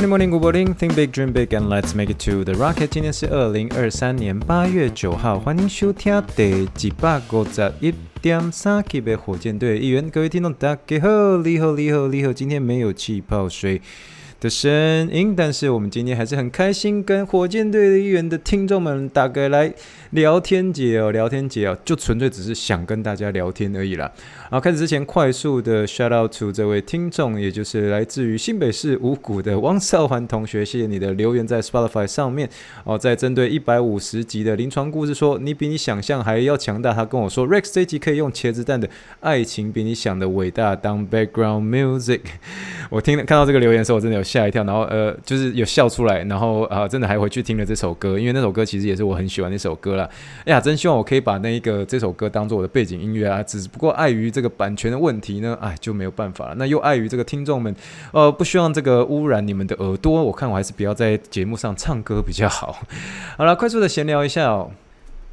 Morning, morning, good morning. Think big, dream big, and let's make it to the rocket. 今天是二零二三年八月九号，欢迎收听第一百五十一点三集的火箭队一员。各位听众，大家好，你好，你好，你好。今天没有气泡水的声音，但是我们今天还是很开心，跟火箭队的预言的听众们大概来聊天节哦，聊天节哦，就纯粹只是想跟大家聊天而已啦。好，开始之前快速的 shout out to 这位听众，也就是来自于新北市五股的汪少环同学，谢谢你的留言在 Spotify 上面哦，在针对一百五十集的临床故事说，你比你想象还要强大。他跟我说，Rex 这集可以用茄子蛋的爱情比你想的伟大当 background music。我听看到这个留言的时候，我真的有吓一跳，然后呃，就是有笑出来，然后啊、真的还回去听了这首歌，因为那首歌其实也是我很喜欢的一首歌哎呀，真希望我可以把那一个这首歌当做我的背景音乐啊，只不过碍于这个版权的问题呢，哎，就没有办法了。那又碍于这个听众们，呃，不希望这个污染你们的耳朵，我看我还是不要在节目上唱歌比较好。好了，快速的闲聊一下哦。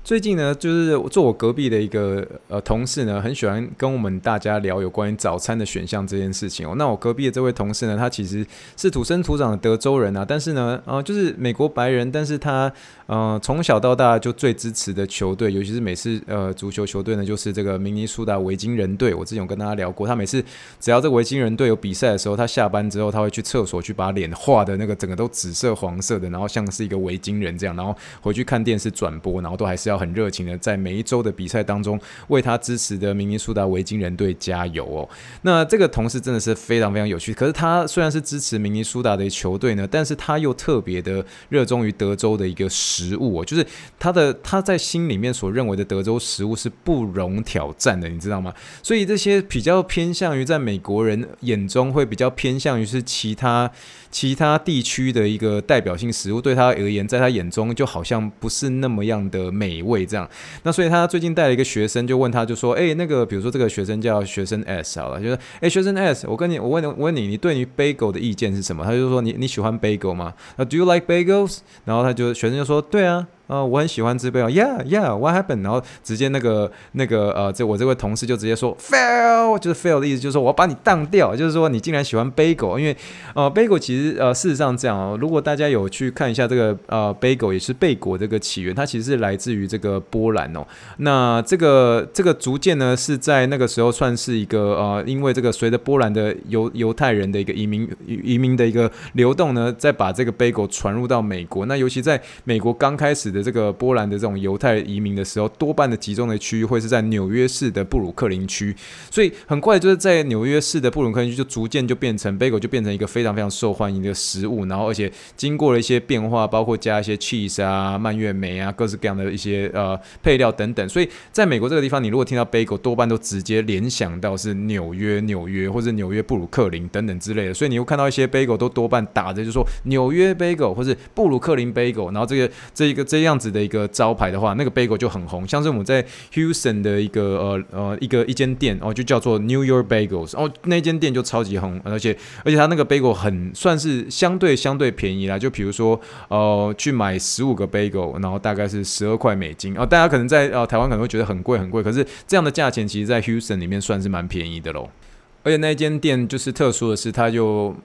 最近呢，就是坐我隔壁的一个呃同事呢，很喜欢跟我们大家聊有关于早餐的选项这件事情哦。那我隔壁的这位同事呢，他其实是土生土长的德州人啊，但是呢，呃，就是美国白人，但是他呃从小到大就最支持的球队，尤其是每次呃足球球队呢，就是这个明尼苏达维京人队。我之前有跟大家聊过，他每次只要这个维京人队有比赛的时候，他下班之后他会去厕所去把脸画的那个整个都紫色黄色的，然后像是一个维京人这样，然后回去看电视转播，然后都还是要。很热情的在每一周的比赛当中为他支持的明尼苏达维京人队加油哦。那这个同事真的是非常非常有趣。可是他虽然是支持明尼苏达的球队呢，但是他又特别的热衷于德州的一个食物哦，就是他的他在心里面所认为的德州食物是不容挑战的，你知道吗？所以这些比较偏向于在美国人眼中会比较偏向于是其他。其他地区的一个代表性食物，对他而言，在他眼中就好像不是那么样的美味这样。那所以他最近带了一个学生，就问他就说：“诶，那个比如说这个学生叫学生 S 好了，就是：诶，学生 S，我跟你，我问我问你，你对于 bagel 的意见是什么？他就说：你你喜欢 bagel 吗？那 Do you like bagels？然后他就学生就说：对啊。”呃，我很喜欢吃 bagel Yeah, yeah, what happened？然后直接那个那个呃，这我这位同事就直接说 fail，就是 fail 的意思，就是说我要把你当掉，就是说你竟然喜欢 bagel，因为呃 bagel 其实呃事实上这样哦，如果大家有去看一下这个呃 bagel 也是贝果这个起源，它其实是来自于这个波兰哦。那这个这个逐渐呢是在那个时候算是一个呃，因为这个随着波兰的犹犹太人的一个移民移民的一个流动呢，再把这个 bagel 传入到美国。那尤其在美国刚开始的。这个波兰的这种犹太移民的时候，多半的集中的区域会是在纽约市的布鲁克林区，所以很快就是在纽约市的布鲁克林区就逐渐就变成 bagel 就变成一个非常非常受欢迎的食物，然后而且经过了一些变化，包括加一些 cheese 啊、蔓越莓啊、各式各样的一些呃配料等等，所以在美国这个地方，你如果听到 bagel，多半都直接联想到是纽约、纽约或者纽约布鲁克林等等之类的，所以你会看到一些 bagel 都多半打着就说纽约 bagel 或者布鲁克林 bagel，然后这个这一个这。这样子的一个招牌的话，那个 bagel 就很红，像是我们在 Houston 的一个呃呃一个一间店哦，就叫做 New York Bagels 哦，那间店就超级红，而且而且它那个 bagel 很算是相对相对便宜啦，就比如说呃去买十五个 bagel，然后大概是十二块美金哦，大家可能在呃台湾可能会觉得很贵很贵，可是这样的价钱其实在 Houston 里面算是蛮便宜的喽，而且那间店就是特殊的是，它就。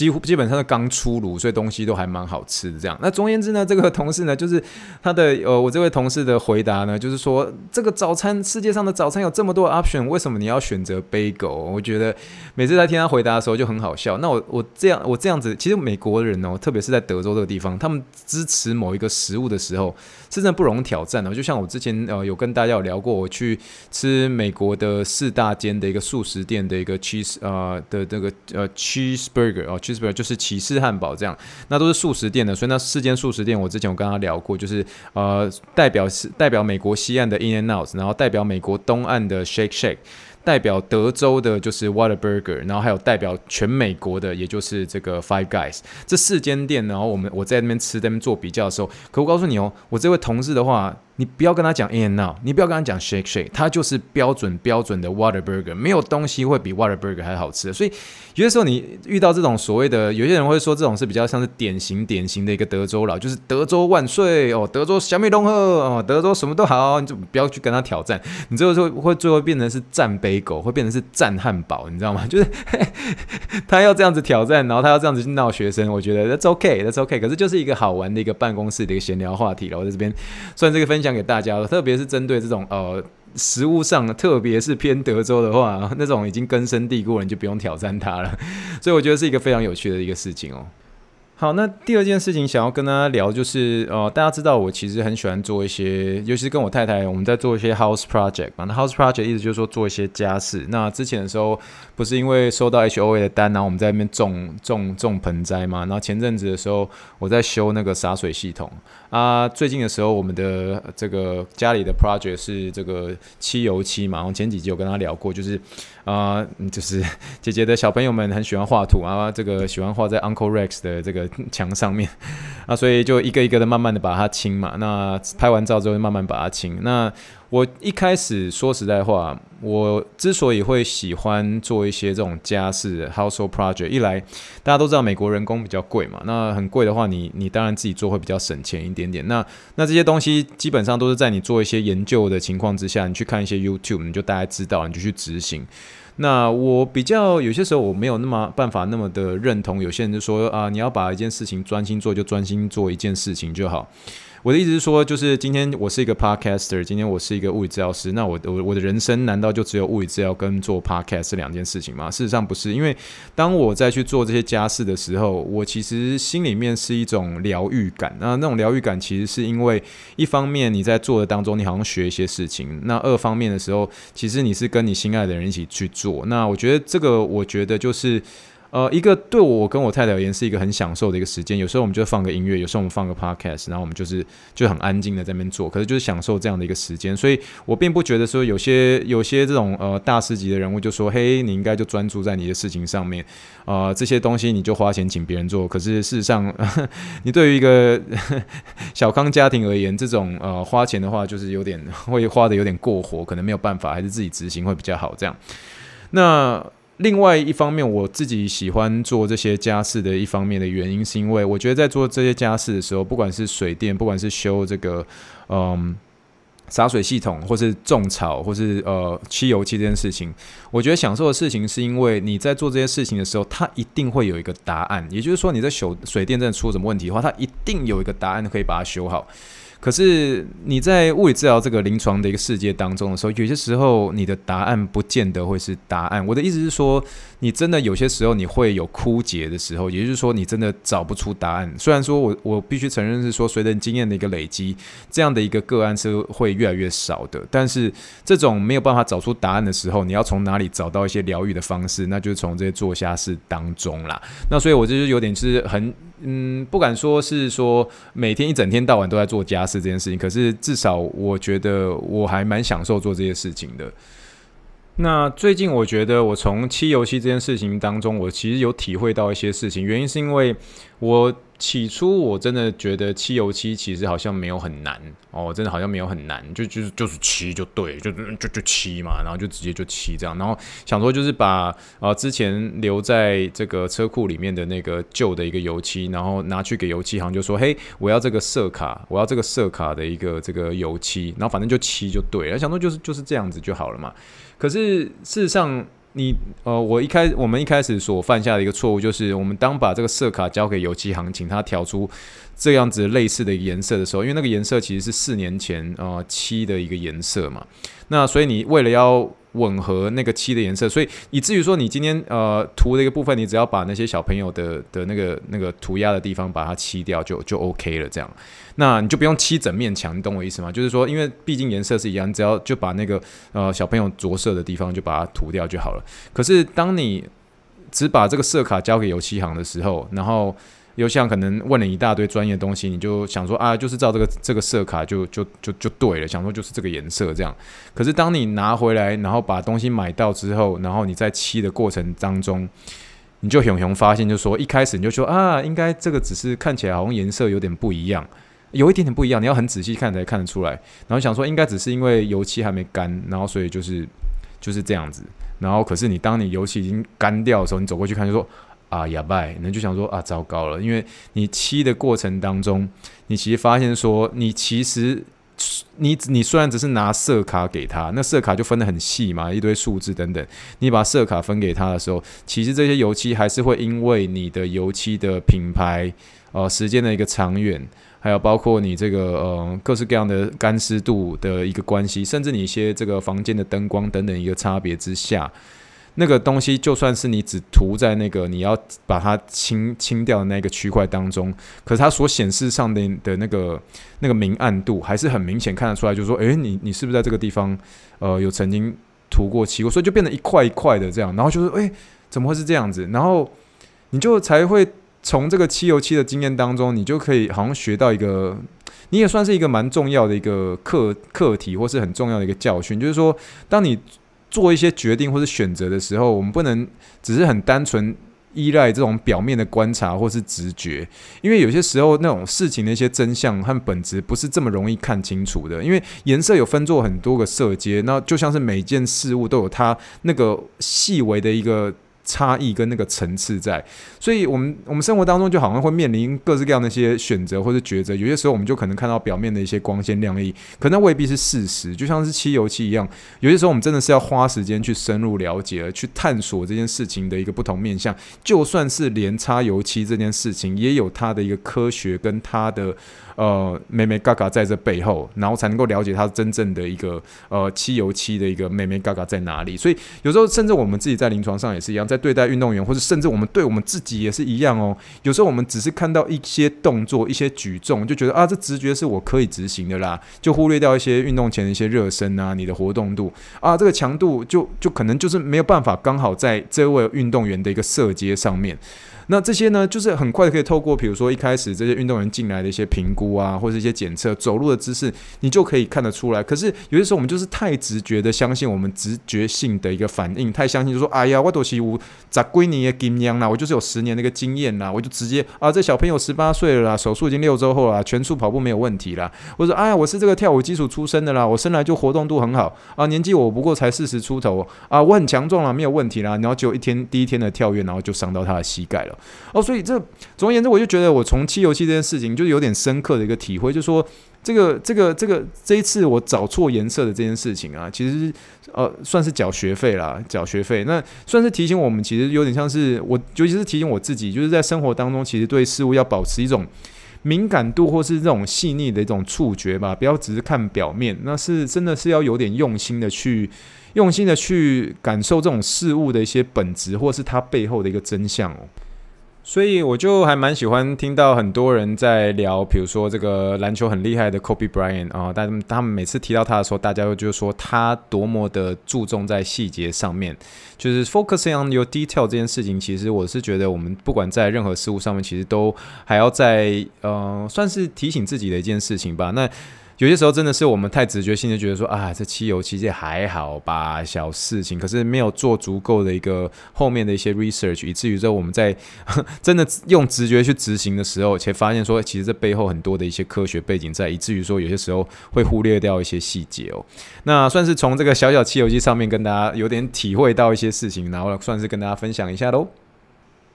几乎基本上是刚出炉，所以东西都还蛮好吃的。这样，那总而言之呢，这个同事呢，就是他的呃，我这位同事的回答呢，就是说这个早餐世界上的早餐有这么多 option，为什么你要选择 bagel？我觉得每次在听他回答的时候就很好笑。那我我这样我这样子，其实美国人哦，特别是在德州这个地方，他们支持某一个食物的时候，是真的不容挑战的。就像我之前呃有跟大家有聊过，我去吃美国的四大间的一个素食店的一个 cheese 呃的这个呃 cheeseburger 哦。就是起司汉堡这样，那都是素食店的，所以那四间素食店，我之前我跟他聊过，就是呃代表是代表美国西岸的 In and Out，然后代表美国东岸的 Shake Shake，。代表德州的就是 Water Burger，然后还有代表全美国的，也就是这个 Five Guys。这四间店，然后我们我在那边吃，在那边做比较的时候，可我告诉你哦，我这位同事的话。你不要跟他讲 In-N-Out，你不要跟他讲 Shake Shake，他就是标准标准的 water burger，没有东西会比 water burger 还好吃。所以有些时候你遇到这种所谓的，有些人会说这种是比较像是典型典型的一个德州佬，就是德州万岁哦，德州小米龙鹤哦，德州什么都好，你就不要去跟他挑战，你最后就会最后变成是战杯狗，会变成是战汉堡，你知道吗？就是 他要这样子挑战，然后他要这样子去闹学生，我觉得 That's OK，That's OK，可是就是一个好玩的一个办公室的一个闲聊话题了。我在这边算这个分享。给大家了，特别是针对这种呃食物上，特别是偏德州的话，那种已经根深蒂固了，你就不用挑战它了。所以我觉得是一个非常有趣的一个事情哦。好，那第二件事情想要跟大家聊，就是呃，大家知道我其实很喜欢做一些，尤其是跟我太太，我们在做一些 house project 嘛。那 house project 意思就是说做一些家事。那之前的时候，不是因为收到 HOA 的单，然后我们在那边种种种盆栽嘛。然后前阵子的时候，我在修那个洒水系统啊。最近的时候，我们的这个家里的 project 是这个漆油漆嘛。然后前几集有跟他聊过，就是。啊、就是 姐姐的小朋友们很喜欢画图啊，这个喜欢画在 Uncle Rex 的这个 墙上面啊，所以就一个一个的慢慢的把它清嘛。那拍完照之后，慢慢把它清。那我一开始说实在话，我之所以会喜欢做一些这种家事 household project，一来大家都知道美国人工比较贵嘛，那很贵的话你，你你当然自己做会比较省钱一点点。那那这些东西基本上都是在你做一些研究的情况之下，你去看一些 YouTube，你就大概知道，你就去执行。那我比较有些时候我没有那么办法那么的认同，有些人就说啊，你要把一件事情专心做，就专心做一件事情就好。我的意思是说，就是今天我是一个 podcaster，今天我是一个物理治疗师，那我我我的人生难道就只有物理治疗跟做 podcast 这两件事情吗？事实上不是，因为当我在去做这些家事的时候，我其实心里面是一种疗愈感。那那种疗愈感其实是因为一方面你在做的当中，你好像学一些事情；那二方面的时候，其实你是跟你心爱的人一起去做。那我觉得这个，我觉得就是。呃，一个对我跟我太太而言是一个很享受的一个时间。有时候我们就放个音乐，有时候我们放个 podcast，然后我们就是就很安静的在那边做，可是就是享受这样的一个时间。所以我并不觉得说有些有些这种呃大师级的人物就说，嘿，你应该就专注在你的事情上面，呃，这些东西你就花钱请别人做。可是事实上，你对于一个 小康家庭而言，这种呃花钱的话，就是有点会花得有点过火，可能没有办法，还是自己执行会比较好。这样，那。另外一方面，我自己喜欢做这些家事的一方面的原因，是因为我觉得在做这些家事的时候，不管是水电，不管是修这个嗯洒水系统，或是种草，或是呃漆油漆这件事情，我觉得享受的事情是因为你在做这些事情的时候，它一定会有一个答案。也就是说，你在修水电真的出什么问题的话，它一定有一个答案可以把它修好。可是你在物理治疗这个临床的一个世界当中的时候，有些时候你的答案不见得会是答案。我的意思是说，你真的有些时候你会有枯竭的时候，也就是说你真的找不出答案。虽然说我我必须承认是说，随着经验的一个累积，这样的一个个案是会越来越少的。但是这种没有办法找出答案的时候，你要从哪里找到一些疗愈的方式？那就是从这些做家事当中啦。那所以我就是有点是很。嗯，不敢说是说每天一整天到晚都在做家事这件事情，可是至少我觉得我还蛮享受做这些事情的。那最近我觉得我从漆油漆这件事情当中，我其实有体会到一些事情，原因是因为我。起初我真的觉得漆油漆其实好像没有很难哦，真的好像没有很难，就就是就是漆就对，就就就漆嘛，然后就直接就漆这样，然后想说就是把呃之前留在这个车库里面的那个旧的一个油漆，然后拿去给油漆行，就说嘿，我要这个色卡，我要这个色卡的一个这个油漆，然后反正就漆就对了，想说就是就是这样子就好了嘛。可是事实上。你呃，我一开我们一开始所犯下的一个错误，就是我们当把这个色卡交给油漆行，请他调出这样子类似的颜色的时候，因为那个颜色其实是四年前呃漆的一个颜色嘛，那所以你为了要吻合那个漆的颜色，所以以至于说你今天呃涂的一个部分，你只要把那些小朋友的的那个那个涂鸦的地方把它漆掉就就 OK 了，这样。那你就不用漆整面墙，你懂我意思吗？就是说，因为毕竟颜色是一样，你只要就把那个呃小朋友着色的地方就把它涂掉就好了。可是当你只把这个色卡交给油漆行的时候，然后有像可能问了一大堆专业的东西，你就想说啊，就是照这个这个色卡就就就就对了，想说就是这个颜色这样。可是当你拿回来，然后把东西买到之后，然后你在漆的过程当中，你就熊熊发现，就说一开始你就说啊，应该这个只是看起来好像颜色有点不一样，有一点点不一样，你要很仔细看才看得出来。然后想说应该只是因为油漆还没干，然后所以就是就是这样子。然后可是你当你油漆已经干掉的时候，你走过去看就说。啊，哑巴，那就想说啊，糟糕了，因为你漆的过程当中，你其实发现说，你其实你你虽然只是拿色卡给他，那色卡就分得很细嘛，一堆数字等等，你把色卡分给他的时候，其实这些油漆还是会因为你的油漆的品牌，呃，时间的一个长远，还有包括你这个呃各式各样的干湿度的一个关系，甚至你一些这个房间的灯光等等一个差别之下。那个东西就算是你只涂在那个你要把它清清掉的那个区块当中，可是它所显示上的的那个那个明暗度还是很明显看得出来，就是说，诶，你你是不是在这个地方呃有曾经涂过漆过，所以就变得一块一块的这样，然后就是诶，怎么会是这样子？然后你就才会从这个漆油漆的经验当中，你就可以好像学到一个，你也算是一个蛮重要的一个课课题，或是很重要的一个教训，就是说，当你。做一些决定或者选择的时候，我们不能只是很单纯依赖这种表面的观察或是直觉，因为有些时候那种事情的一些真相和本质不是这么容易看清楚的。因为颜色有分做很多个色阶，那就像是每件事物都有它那个细微的一个。差异跟那个层次在，所以我们我们生活当中就好像会面临各式各样的一些选择或者抉择。有些时候我们就可能看到表面的一些光鲜亮丽，可那未必是事实。就像是漆油漆一样，有些时候我们真的是要花时间去深入了解，去探索这件事情的一个不同面向。就算是连擦油漆这件事情，也有它的一个科学跟它的。呃，眉眉嘎嘎在这背后，然后才能够了解它真正的一个呃漆油漆的一个眉眉嘎嘎在哪里。所以有时候甚至我们自己在临床上也是一样，在对待运动员，或者甚至我们对我们自己也是一样哦。有时候我们只是看到一些动作、一些举重，就觉得啊，这直觉是我可以执行的啦，就忽略掉一些运动前的一些热身啊，你的活动度啊，这个强度就就可能就是没有办法刚好在这位运动员的一个色阶上面。那这些呢，就是很快可以透过，比如说一开始这些运动员进来的一些评估啊，或者一些检测，走路的姿势，你就可以看得出来。可是有些时候我们就是太直觉的相信我们直觉性的一个反应，太相信就说，哎呀，我都是五十几年的经验啦，我就是有十年的一个经验啦，我就直接啊，这小朋友十八岁了啦，手术已经六周后了，全速跑步没有问题啦。或者说，哎呀，我是这个跳舞基础出身的啦，我生来就活动度很好啊，年纪我不过才四十出头啊，我很强壮了，没有问题啦。然后就一天第一天的跳跃，然后就伤到他的膝盖了。哦，所以这总而言之，我就觉得我从漆油漆这件事情，就是有点深刻的一个体会，就是说这个这个这个这一次我找错颜色的这件事情啊，其实呃算是缴学费啦，缴学费，那算是提醒我们，其实有点像是我，尤其是提醒我自己，就是在生活当中，其实对事物要保持一种敏感度，或是这种细腻的一种触觉吧，不要只是看表面，那是真的是要有点用心的去用心的去感受这种事物的一些本质，或是它背后的一个真相哦。所以我就还蛮喜欢听到很多人在聊，比如说这个篮球很厉害的 Kobe Bryant 啊，但他们每次提到他的时候，大家就说他多么的注重在细节上面，就是 focusing on your detail 这件事情，其实我是觉得我们不管在任何事物上面，其实都还要在呃，算是提醒自己的一件事情吧。那有些时候真的是我们太直觉性的觉得说啊，这漆油其实还好吧，小事情，可是没有做足够的一个后面的一些 research，以至于说我们在 真的用直觉去执行的时候，且发现说其实这背后很多的一些科学背景在，以至于说有些时候会忽略掉一些细节哦。那算是从这个小小漆油机上面跟大家有点体会到一些事情，然后算是跟大家分享一下喽。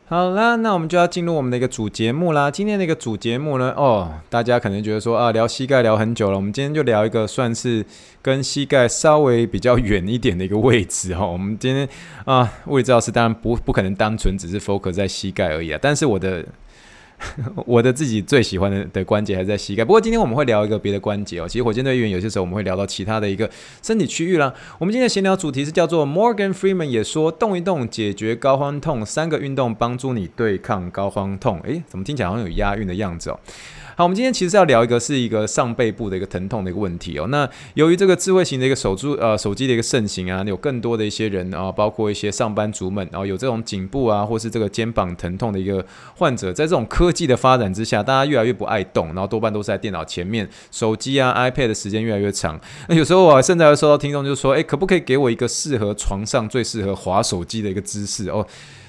好啦，那我们就要进入我们的一个主节目啦。今天的一个主节目呢，哦，大家可能觉得说啊，聊膝盖聊很久了，我们今天就聊一个算是跟膝盖稍微比较远一点的一个位置哈。我们今天啊，物理治疗师当然不不可能单纯只是 focus 在膝盖而已啊，但是我的。我的自己最喜欢的的关节还是在膝盖，不过今天我们会聊一个别的关节哦。其实火箭队员有些时候我们会聊到其他的一个身体区域啦。我们今天的闲聊主题是叫做 Morgan Freeman 也说动一动解决高肓痛，三个运动帮助你对抗高肓痛。诶，怎么听起来好像有押韵的样子哦？好，我们今天其实要聊一个是一个上背部的一个疼痛的一个问题哦。那由于这个智慧型的一个手机呃手机的一个盛行啊，有更多的一些人啊，包括一些上班族们，然后有这种颈部啊或是这个肩膀疼痛的一个患者，在这种科技的发展之下，大家越来越不爱动，然后多半都是在电脑前面，手机啊 iPad 的时间越来越长。那有时候我甚至会收到听众就说，诶，可不可以给我一个适合床上最适合滑手机的一个姿势哦？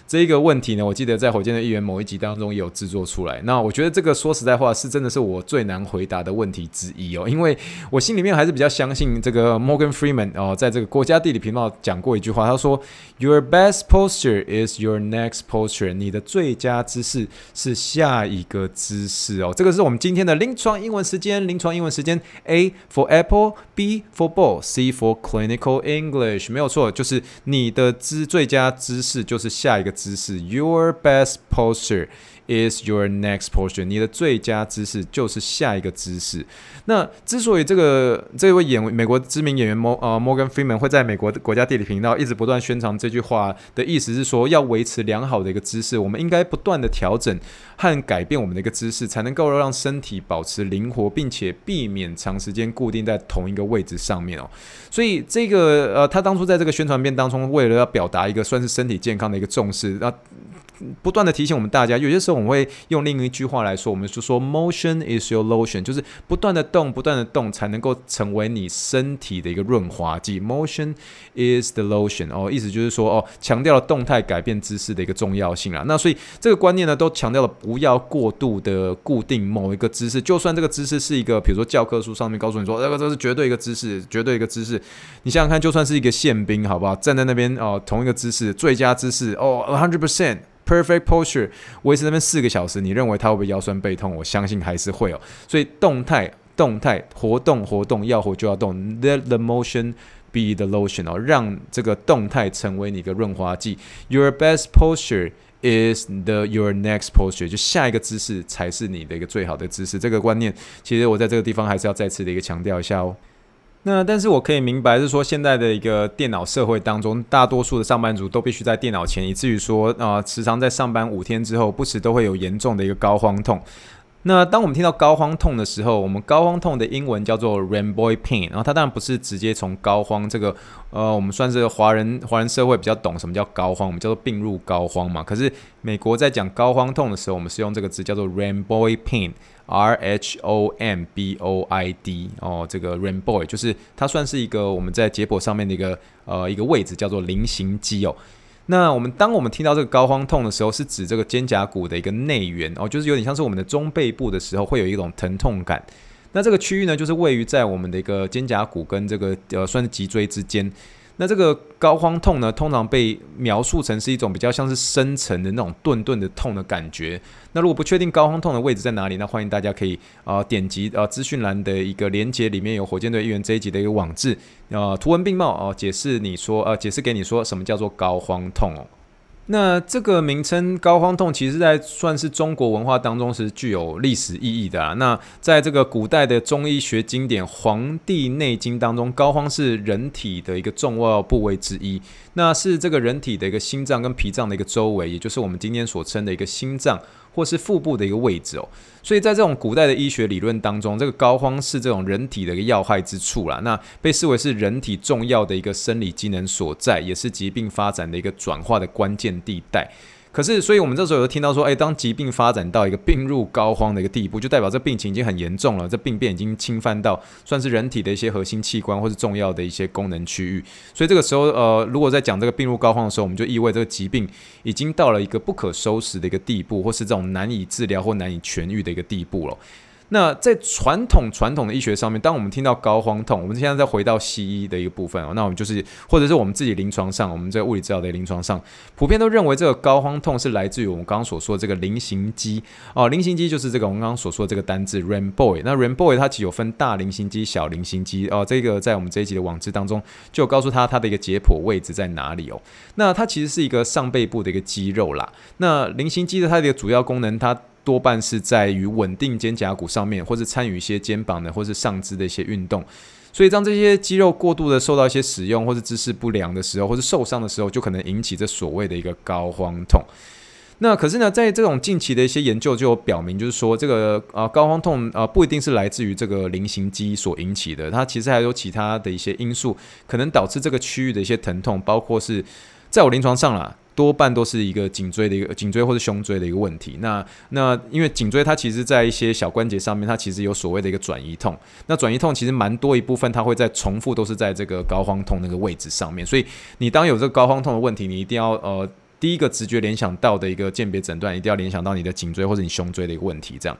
这一个问题呢，我记得在火箭的议员某一集当中也有制作出来。那我觉得这个说实在话是真的是我最难回答的问题之一哦，因为我心里面还是比较相信这个 Morgan Freeman 哦，在这个国家地理频道讲过一句话，他说 Your best posture is your next posture，你的最佳姿势是下一个姿势哦。这个是我们今天的临床英文时间，临床英文时间 A for Apple，B for ball，C for clinical English，没有错，就是你的姿最佳姿势就是下一个。姿势，Your best posture is your next posture。你的最佳姿势就是下一个姿势。那之所以这个这位演美国知名演员摩呃 Morgan Freeman 会在美国国家地理频道一直不断宣传这句话的意思是说，要维持良好的一个姿势，我们应该不断的调整和改变我们的一个姿势，才能够让身体保持灵活，并且避免长时间固定在同一个位置上面哦。所以这个呃，他当初在这个宣传片当中，为了要表达一个算是身体健康的一个重视，那。不断的提醒我们大家，有些时候我们会用另一句话来说，我们就说 “motion is your lotion”，就是不断的动，不断的动，才能够成为你身体的一个润滑剂。“Motion is the lotion” 哦，意思就是说哦，强调了动态改变姿势的一个重要性啦。那所以这个观念呢，都强调了不要过度的固定某一个姿势，就算这个姿势是一个，比如说教科书上面告诉你说，这个这是绝对一个姿势，绝对一个姿势。你想想看，就算是一个宪兵，好不好？站在那边哦，同一个姿势，最佳姿势哦，a hundred percent。Perfect posture，维持那边四个小时，你认为他会不会腰酸背痛？我相信还是会哦。所以动态、动态活动、活动要活就要动，Let the motion be the lotion 哦，让这个动态成为你的润滑剂。Your best posture is the your next posture，就下一个姿势才是你的一个最好的姿势。这个观念，其实我在这个地方还是要再次的一个强调一下哦。那但是我可以明白是说，现在的一个电脑社会当中，大多数的上班族都必须在电脑前，以至于说啊、时常在上班五天之后，不时都会有严重的一个高肓痛。那当我们听到膏肓痛的时候，我们膏肓痛的英文叫做 rainbow pain，然后它当然不是直接从膏肓这个呃，我们算是华人华人社会比较懂什么叫膏肓，我们叫做病入膏肓嘛。可是美国在讲膏肓痛的时候，我们是用这个字叫做 rainbow pain。R H O M B O I D 哦，这个 rainbow 就是它算是一个我们在解剖上面的一个呃一个位置，叫做菱形肌哦。那我们当我们听到这个膏肓痛的时候，是指这个肩胛骨的一个内缘哦，就是有点像是我们的中背部的时候会有一种疼痛感。那这个区域呢，就是位于在我们的一个肩胛骨跟这个呃算是脊椎之间。那这个膏肓痛呢，通常被描述成是一种比较像是深层的那种钝钝的痛的感觉。那如果不确定膏肓痛的位置在哪里，那欢迎大家可以啊、呃、点击啊资讯栏的一个连接，里面有火箭队议员这一集的一个网字啊、呃、图文并茂啊、解释你说呃解释给你说什么叫做膏肓痛哦。那这个名称膏肓痛，其实在算是中国文化当中是具有历史意义的啊。那在这个古代的中医学经典《黄帝内经》当中，膏肓是人体的一个重要部位之一，那是这个人体的一个心脏跟脾脏的一个周围，也就是我们今天所称的一个心脏。或是腹部的一个位置哦，所以在这种古代的医学理论当中，这个膏肓是这种人体的一个要害之处啦，那被视为是人体重要的一个生理机能所在，也是疾病发展的一个转化的关键地带。可是，所以我们这时候有听到说，诶，当疾病发展到一个病入膏肓的一个地步，就代表这病情已经很严重了，这病变已经侵犯到算是人体的一些核心器官或是重要的一些功能区域。所以这个时候，呃，如果在讲这个病入膏肓的时候，我们就意味这个疾病已经到了一个不可收拾的一个地步，或是这种难以治疗或难以痊愈的一个地步了。那在传统传统的医学上面，当我们听到膏肓痛，我们现在再回到西医的一个部分哦，那我们就是或者是我们自己临床上，我们在物理治疗的临床上，普遍都认为这个膏肓痛是来自于我们刚刚所说的这个菱形肌哦，菱形肌就是这个我们刚刚所说的这个单字 r a i n b o y。那 r a i n b o y 它其实有分大菱形肌、小菱形肌哦，这个在我们这一集的网志当中就告诉他它的一个解剖位置在哪里哦。那它其实是一个上背部的一个肌肉啦。那菱形肌的它的一个主要功能，它多半是在于稳定肩胛骨上面，或是参与一些肩膀的或是上肢的一些运动。所以当这些肌肉过度的受到一些使用，或是姿势不良的时候，或是受伤的时候，就可能引起这所谓的一个高肓痛。那可是呢，在这种近期的一些研究就表明，就是说这个啊高肓痛啊不一定是来自于这个菱形肌所引起的，它其实还有其他的一些因素可能导致这个区域的一些疼痛，包括是在我临床上啦，多半都是一个颈椎的一个颈椎或者胸椎的一个问题。那那因为颈椎它其实在一些小关节上面，它其实有所谓的一个转移痛。那转移痛其实蛮多一部分，它会在重复都是在这个高肓痛那个位置上面。所以你当有这个高肓痛的问题，你一定要呃。第一个直觉联想到的一个鉴别诊断，一定要联想到你的颈椎或者你胸椎的一个问题，这样。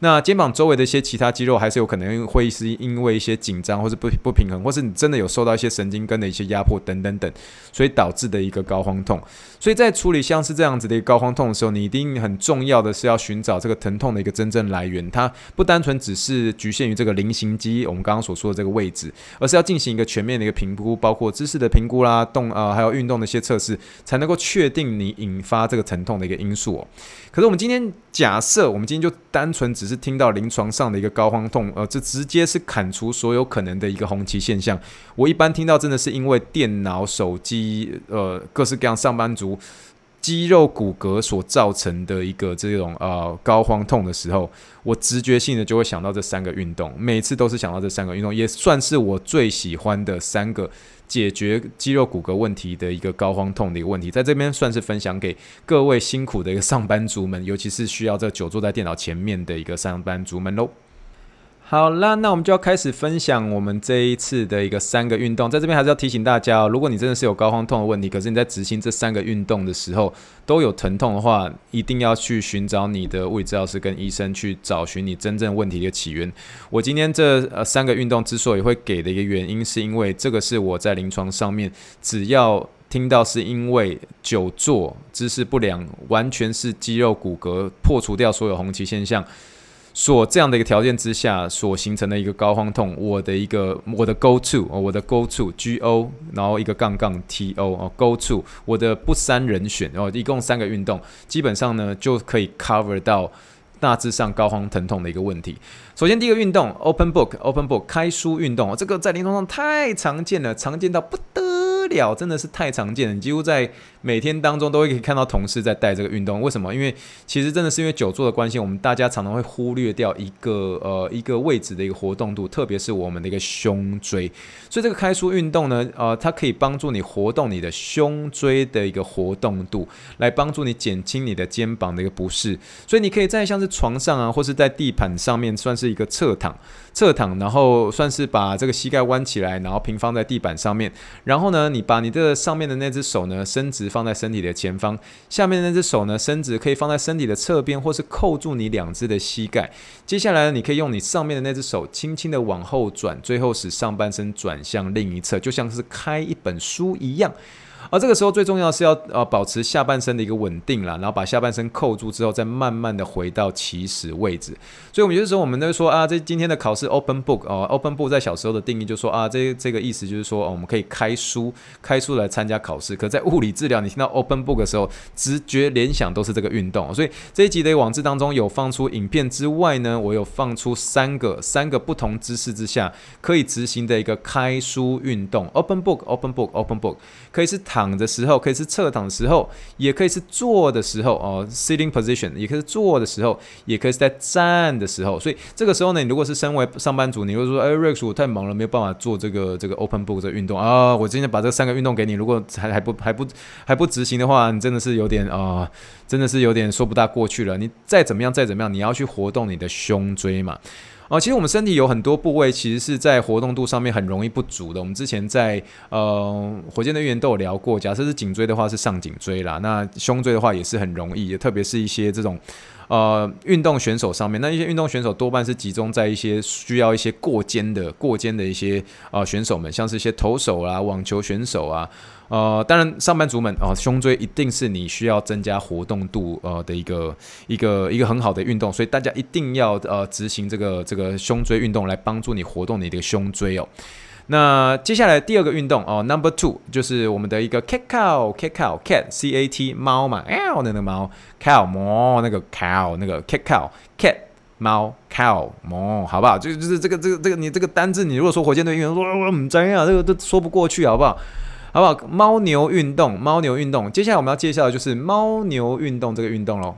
那肩膀周围的一些其他肌肉，还是有可能会是因为一些紧张或是不不平衡，或是你真的有受到一些神经根的一些压迫等等等，所以导致的一个高肓痛。所以在处理像是这样子的一个高肓痛的时候，你一定很重要的是要寻找这个疼痛的一个真正来源，它不单纯只是局限于这个菱形肌我们刚刚所说的这个位置，而是要进行一个全面的一个评估，包括姿势的评估啦、动啊、还有运动的一些测试，才能够确定你引发这个疼痛的一个因素哦。可是我们今天假设，我们今天就单纯只是听到临床上的一个高肓痛，呃，这直接是砍除所有可能的一个红旗现象。我一般听到真的是因为电脑、手机，呃，各式各样上班族肌肉骨骼所造成的一个这种呃高肓痛的时候，我直觉性的就会想到这三个运动，每次都是想到这三个运动，也算是我最喜欢的三个。解决肌肉骨骼问题的一个膏肓痛的一个问题，在这边算是分享给各位辛苦的一个上班族们，尤其是需要这久坐在电脑前面的一个上班族们喽。好啦，那我们就要开始分享我们这一次的一个三个运动。在这边还是要提醒大家哦，如果你真的是有高肓痛的问题，可是你在执行这三个运动的时候都有疼痛的话，一定要去寻找你的物理治疗师跟医生去找寻你真正问题的起源。我今天这呃三个运动之所以会给的一个原因，是因为这个是我在临床上面只要听到是因为久坐姿势不良，完全是肌肉骨骼破除掉所有红旗现象。所这样的一个条件之下，所形成的一个高肓痛，我的一个我的 go to，我的 go to G O，然后一个杠杠 T O 哦，go to 我的不三人选，然后一共三个运动，基本上呢就可以 cover 到大致上高肓疼痛的一个问题。首先第一个运动 open book open book 开书运动，这个在临床上太常见了，常见到不得了，真的是太常见了，你几乎在。每天当中都会可以看到同事在带这个运动，为什么？因为其实真的是因为久坐的关系，我们大家常常会忽略掉一个呃一个位置的一个活动度，特别是我们的一个胸椎。所以这个开书运动呢，呃，它可以帮助你活动你的胸椎的一个活动度，来帮助你减轻你的肩膀的一个不适。所以你可以在像是床上啊，或是在地板上面，算是一个侧躺，侧躺，然后算是把这个膝盖弯起来，然后平放在地板上面，然后呢，你把你的上面的那只手呢伸直。放在身体的前方，下面的那只手呢伸直，可以放在身体的侧边，或是扣住你两只的膝盖。接下来，你可以用你上面的那只手轻轻的往后转，最后使上半身转向另一侧，就像是开一本书一样。而这个时候最重要是要呃保持下半身的一个稳定啦，然后把下半身扣住之后，再慢慢的回到起始位置。所以，我们有的时候我们都会说啊，这今天的考试 open book 哦，open book 在小时候的定义就是说啊，这这个意思就是说，哦，我们可以开书开书来参加考试。可在物理治疗，你听到 open book 的时候，直觉联想都是这个运动。所以这一集的网志当中有放出影片之外呢，我有放出三个三个不同姿势之下可以执行的一个开书运动。open book open book open book 可以是躺的时候，可以是侧躺的时候，也可以是坐的时候哦，sitting position，也可以是坐的时候，也可以是在站的时候。所以这个时候呢，你如果是身为上班族，你会说，哎，Rex，我太忙了，没有办法做这个这个 open book 这运动啊。我今天把这三个运动给你，如果还还不还不还不执行的话，你真的是有点啊，真的是有点说不大过去了。你再怎么样，再怎么样，你要去活动你的胸椎嘛。哦，其实我们身体有很多部位，其实是在活动度上面很容易不足的。我们之前在呃火箭队员都有聊过，假设是颈椎的话是上颈椎啦，那胸椎的话也是很容易，特别是一些这种呃运动选手上面，那一些运动选手多半是集中在一些需要一些过肩的过肩的一些呃选手们，像是一些投手啦、网球选手啊。呃，当然，上班族们啊、呃，胸椎一定是你需要增加活动度呃的一个一个一个很好的运动，所以大家一定要呃执行这个这个胸椎运动来帮助你活动你的胸椎哦。那接下来第二个运动哦，Number Two 就是我们的一个 cat cow cat cow cat c a t 猫嘛，l 那个猫 cow 猫那个 cow 那个 cat cow cat 猫 cow 猫，好不好？就就是这个这个这个你这个单字，你如果说火箭队员说我们这样，这个都说不过去，好不好？好不好？猫牛运动，猫牛运动，接下来我们要介绍的就是猫牛运动这个运动喽。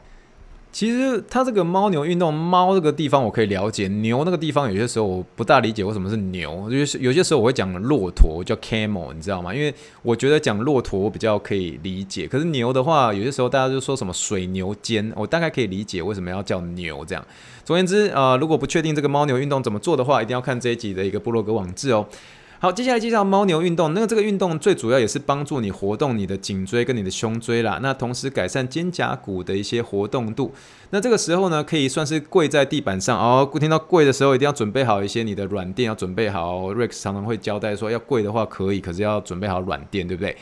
其实它这个猫牛运动，猫这个地方我可以了解，牛那个地方有些时候我不大理解为什么是牛，就是有些时候我会讲骆驼叫 camel，你知道吗？因为我觉得讲骆驼我比较可以理解，可是牛的话，有些时候大家就说什么水牛肩，我大概可以理解为什么要叫牛这样。总而言之，啊、呃，如果不确定这个猫牛运动怎么做的话，一定要看这一集的一个部落格网志哦。好，接下来介绍猫牛运动。那个这个运动最主要也是帮助你活动你的颈椎跟你的胸椎啦。那同时改善肩胛骨的一些活动度。那这个时候呢，可以算是跪在地板上哦。听到跪的时候，一定要准备好一些你的软垫，要准备好。Rex 常常会交代说，要跪的话可以，可是要准备好软垫，对不对？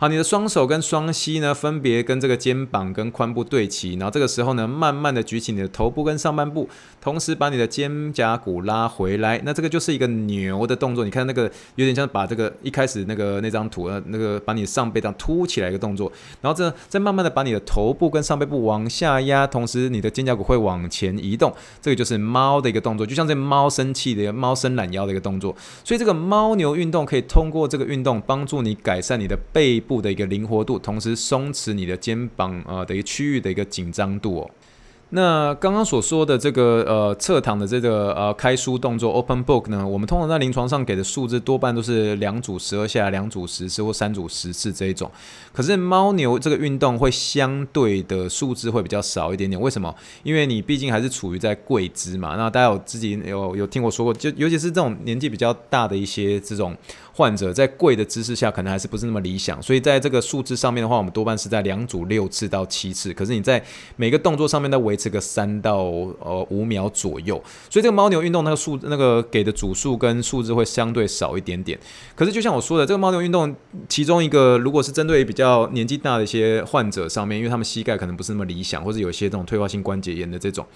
好，你的双手跟双膝呢，分别跟这个肩膀跟髋部对齐，然后这个时候呢，慢慢的举起你的头部跟上半部，同时把你的肩胛骨拉回来，那这个就是一个牛的动作。你看那个有点像把这个一开始那个那张图呃，那个把你上背这样凸起来一个动作，然后这再慢慢的把你的头部跟上背部往下压，同时你的肩胛骨会往前移动，这个就是猫的一个动作，就像这猫生气的猫伸懒腰的一个动作。所以这个猫牛运动可以通过这个运动帮助你改善你的背部的一个灵活度，同时松弛你的肩膀啊的一个区域的一个紧张度哦。那刚刚所说的这个呃侧躺的这个呃开书动作 open book 呢，我们通常在临床上给的数字多半都是两组十二下、两组十次或三组十次这一种。可是猫牛这个运动会相对的数字会比较少一点点，为什么？因为你毕竟还是处于在跪姿嘛。那大家有自己有有听我说过，就尤其是这种年纪比较大的一些这种患者，在跪的姿势下可能还是不是那么理想。所以在这个数字上面的话，我们多半是在两组六次到七次。可是你在每个动作上面都维。持个三到呃五秒左右，所以这个猫牛运动那个数那个给的组数跟数字会相对少一点点。可是就像我说的，这个猫牛运动其中一个，如果是针对比较年纪大的一些患者上面，因为他们膝盖可能不是那么理想，或者有一些这种退化性关节炎的这种，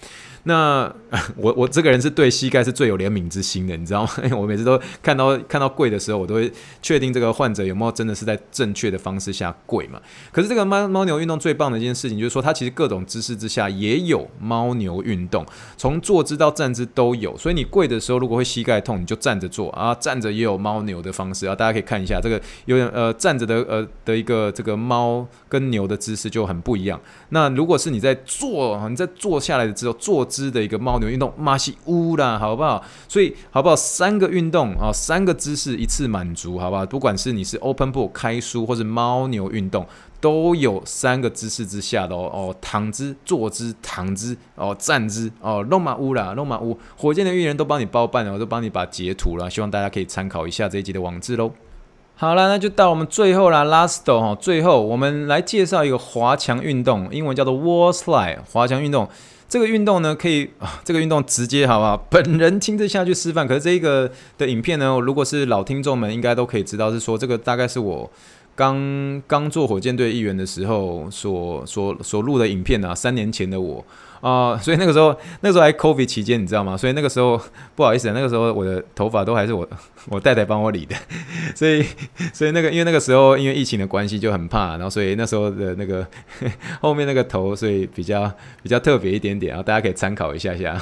那 我我这个人是对膝盖是最有怜悯之心的，你知道吗？我每次都看到看到跪的时候，我都会确定这个患者有没有真的是在正确的方式下跪嘛。可是这个猫猫牛运动最棒的一件事情就是说，它其实各种姿势之下也有。猫牛运动，从坐姿到站姿都有，所以你跪的时候如果会膝盖痛，你就站着坐啊，站着也有猫牛的方式啊，大家可以看一下这个有点呃站着的呃的一个这个猫跟牛的姿势就很不一样。那如果是你在坐，你在坐下来的之后坐姿的一个猫牛运动，马西乌啦，好不好？所以好不好？三个运动啊，三个姿势一次满足，好不好？不管是你是 open book 开书或是猫牛运动。都有三个姿势之下的哦哦，躺姿、坐姿、躺姿哦，站姿哦，弄马乌啦，弄马乌，火箭的育人都帮你包办了，我都帮你把截图了，希望大家可以参考一下这一集的网志喽。好了，那就到我们最后啦，last 哈，最后我们来介绍一个滑墙运动，英文叫做 wall slide 滑墙运动。这个运动呢，可以啊，这个运动直接好不好？本人亲自下去示范。可是这个的影片呢，如果是老听众们应该都可以知道，是说这个大概是我。刚刚做火箭队议员的时候所所所录的影片啊，三年前的我。啊、所以那个时候，那个时候还 COVID 期间，你知道吗？所以那个时候 不好意思，那个时候我的头发都还是我 我太太帮我理的，所以所以那个因为那个时候因为疫情的关系就很怕，然后所以那时候的那个后面那个头，所以比较比较特别一点点，然后大家可以参考一下下。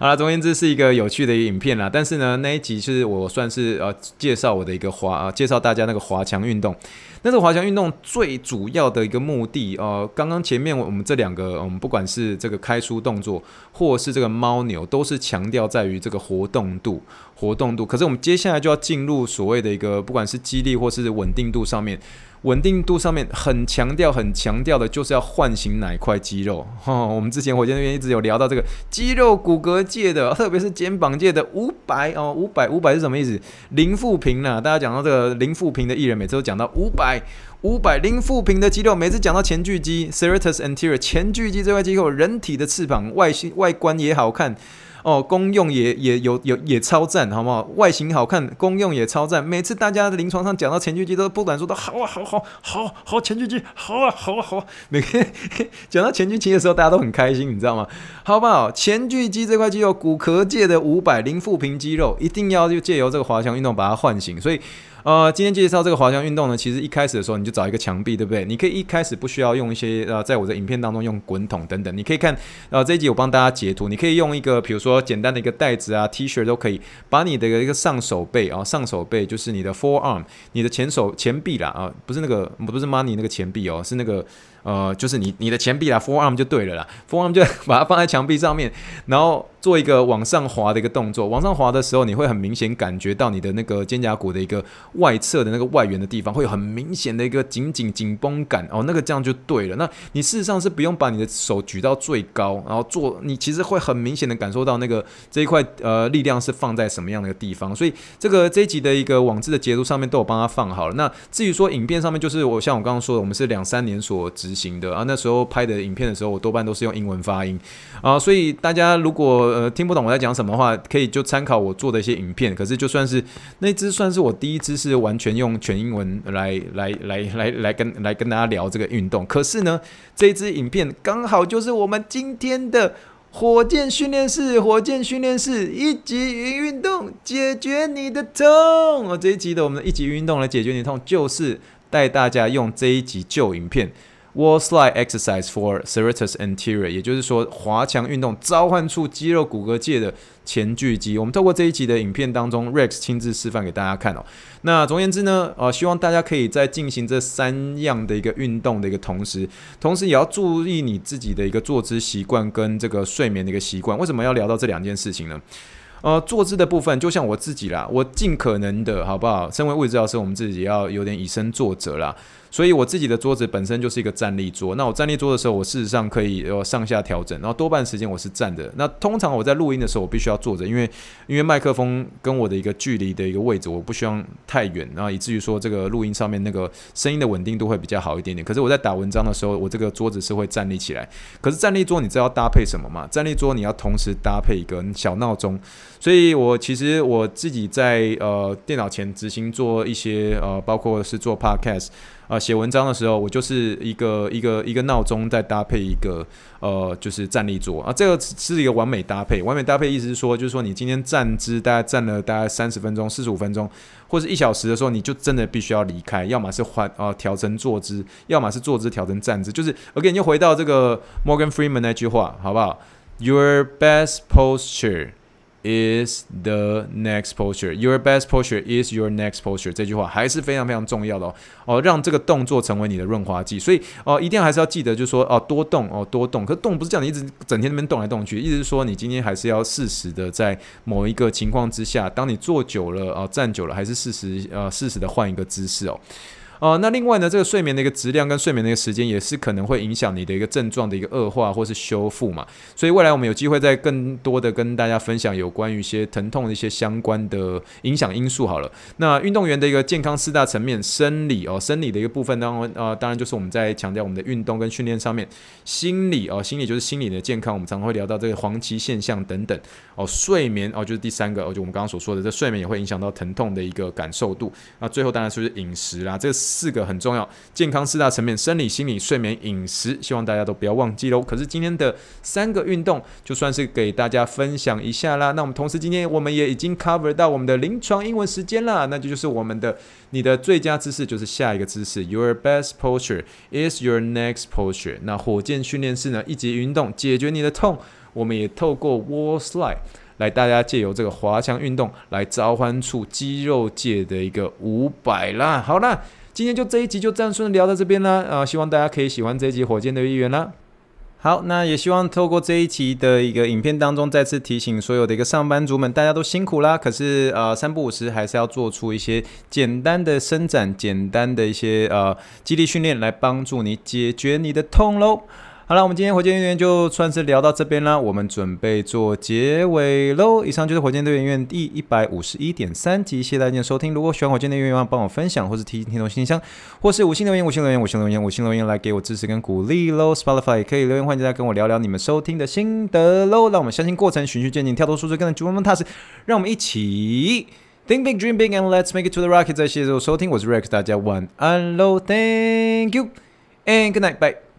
好了，总而言之是一个有趣的影片啦。但是呢，那一集是我算是呃介绍我的一个滑啊，介绍大家那个滑墙运动。那这滑翔运动最主要的一个目的，呃，刚刚前面我们这两个，我们不管是这个开书动作，或是这个猫牛，都是强调在于这个活动度，活动度。可是我们接下来就要进入所谓的一个，不管是肌力或是稳定度上面。稳定度上面很强调，很强调的就是要唤醒哪一块肌肉？哈，我们之前火箭那边一直有聊到这个肌肉骨骼界的，特别是肩膀界的五百哦，五百五百是什么意思？零负平呢？大家讲到这个零负平的艺人，每次都讲到五百五百零负平的肌肉，每次讲到前锯肌 （serratus anterior） 前锯肌这块肌肉，人体的翅膀外形外观也好看。哦，功用也也有有也超赞，好不好？外形好看，功用也超赞。每次大家的临床上讲到前锯肌，都不敢说的好啊，好好好好前锯肌，好啊，好啊，好啊。每个讲到前锯肌的时候，大家都很开心，你知道吗？好不好？前锯肌这块肌肉，骨骼界的五百零负平肌肉，一定要就借由这个滑翔运动把它唤醒。所以。呃，今天介绍这个滑翔运动呢，其实一开始的时候你就找一个墙壁，对不对？你可以一开始不需要用一些呃，在我的影片当中用滚筒等等，你可以看呃这一集我帮大家截图，你可以用一个比如说简单的一个袋子啊、T 恤都可以，把你的一个上手背啊、上手背就是你的 forearm，你的前手前臂啦啊、不是那个不是 money 那个前臂哦，是那个。呃，就是你你的前臂啦，forearm 就对了啦，forearm 就把它放在墙壁上面，然后做一个往上滑的一个动作。往上滑的时候，你会很明显感觉到你的那个肩胛骨的一个外侧的那个外缘的地方，会有很明显的一个紧紧紧绷感哦，那个这样就对了。那你事实上是不用把你的手举到最高，然后做，你其实会很明显的感受到那个这一块呃力量是放在什么样的一个地方。所以这个这一集的一个网志的截图上面都有帮他放好了。那至于说影片上面，就是我像我刚刚说的，我们是两三年所执。行的啊，那时候拍的影片的时候，我多半都是用英文发音啊，所以大家如果呃听不懂我在讲什么的话，可以就参考我做的一些影片。可是就算是那支，算是我第一支是完全用全英文来来来来来跟来跟大家聊这个运动。可是呢，这一支影片刚好就是我们今天的火箭训练室，火箭训练室一级云运动解决你的痛。我这一集的我们的一级运动来解决你的痛，就是带大家用这一集旧影片。Wall slide exercise for serratus anterior，也就是说滑墙运动召唤出肌肉骨骼界的前锯肌。我们透过这一集的影片当中，Rex 亲自示范给大家看哦。那总而言之呢，呃，希望大家可以在进行这三样的一个运动的一个同时，同时也要注意你自己的一个坐姿习惯跟这个睡眠的一个习惯。为什么要聊到这两件事情呢？呃，坐姿的部分，就像我自己啦，我尽可能的好不好？身为物理治疗师，我们自己要有点以身作则啦。所以我自己的桌子本身就是一个站立桌。那我站立桌的时候，我事实上可以呃上下调整，然后多半时间我是站的。那通常我在录音的时候，我必须要坐着，因为因为麦克风跟我的一个距离的一个位置，我不希望太远，然后以至于说这个录音上面那个声音的稳定度会比较好一点点。可是我在打文章的时候，我这个桌子是会站立起来。可是站立桌你知道搭配什么吗？站立桌你要同时搭配一个小闹钟。所以我其实我自己在呃电脑前执行做一些呃，包括是做 podcast。啊，写文章的时候，我就是一个一个一个闹钟，再搭配一个呃，就是站立桌啊，这个是一个完美搭配。完美搭配意思是说，就是说你今天站姿大概站了大概三十分钟、四十五分钟，或者一小时的时候，你就真的必须要离开，要么是换啊调成坐姿，要么是坐姿调成站姿。就是 OK，又回到这个 Morgan Freeman 那句话，好不好？Your best posture。Is the next posture. Your best posture is your next posture. 这句话还是非常非常重要的哦。哦，让这个动作成为你的润滑剂。所以哦，一定还是要记得，就是说哦，多动哦，多动。可动不是叫你一直整天那边动来动去，意思是说你今天还是要适时的在某一个情况之下，当你坐久了哦，站久了，还是适时呃适时的换一个姿势哦。哦，那另外呢，这个睡眠的一个质量跟睡眠的一个时间，也是可能会影响你的一个症状的一个恶化或是修复嘛。所以未来我们有机会再更多的跟大家分享有关于一些疼痛的一些相关的影响因素好了。那运动员的一个健康四大层面，生理哦，生理的一个部分当中，呃，当然就是我们在强调我们的运动跟训练上面。心理哦，心理就是心理的健康，我们常会聊到这个黄芪现象等等哦。睡眠哦，就是第三个哦，就我们刚刚所说的，这睡眠也会影响到疼痛的一个感受度。那最后当然就是饮食啦，这个。四个很重要，健康四大层面：生理、心理、睡眠、饮食。希望大家都不要忘记喽。可是今天的三个运动，就算是给大家分享一下啦。那我们同时今天我们也已经 cover 到我们的临床英文时间啦。那就就是我们的你的最佳姿势就是下一个姿势，Your best posture is your next posture。那火箭训练室呢，一级运动解决你的痛。我们也透过 Wall Slide。来，大家借由这个滑墙运动来召唤出肌肉界的一个五百啦。好啦，今天就这一集就这样顺聊到这边啦。啊、希望大家可以喜欢这一集火箭的一员啦。好，那也希望透过这一集的一个影片当中，再次提醒所有的一个上班族们，大家都辛苦啦。可是呃，三不五时还是要做出一些简单的伸展，简单的一些呃肌力训练，来帮助你解决你的痛喽。好了，我们今天火箭队员就算是聊到这边啦，我们准备做结尾喽。以上就是火箭队员第一百五十一点三集，谢谢大家收听。如果喜欢火箭队员，帮我分享，或是提醒听众信箱，或是五星留言，五星留言，五星留言，五星留言来给我支持跟鼓励喽。Spotify 也可以留言，欢迎大家跟我聊聊你们收听的心得喽。让我们相信过程，循序渐进，跳脱舒适圈，跟着主人们踏实。让我们一起 Think big, dream big, and let's make it to the rocket。在谢谢收听，我是 Rex，大家晚安喽，Thank you and good night, bye。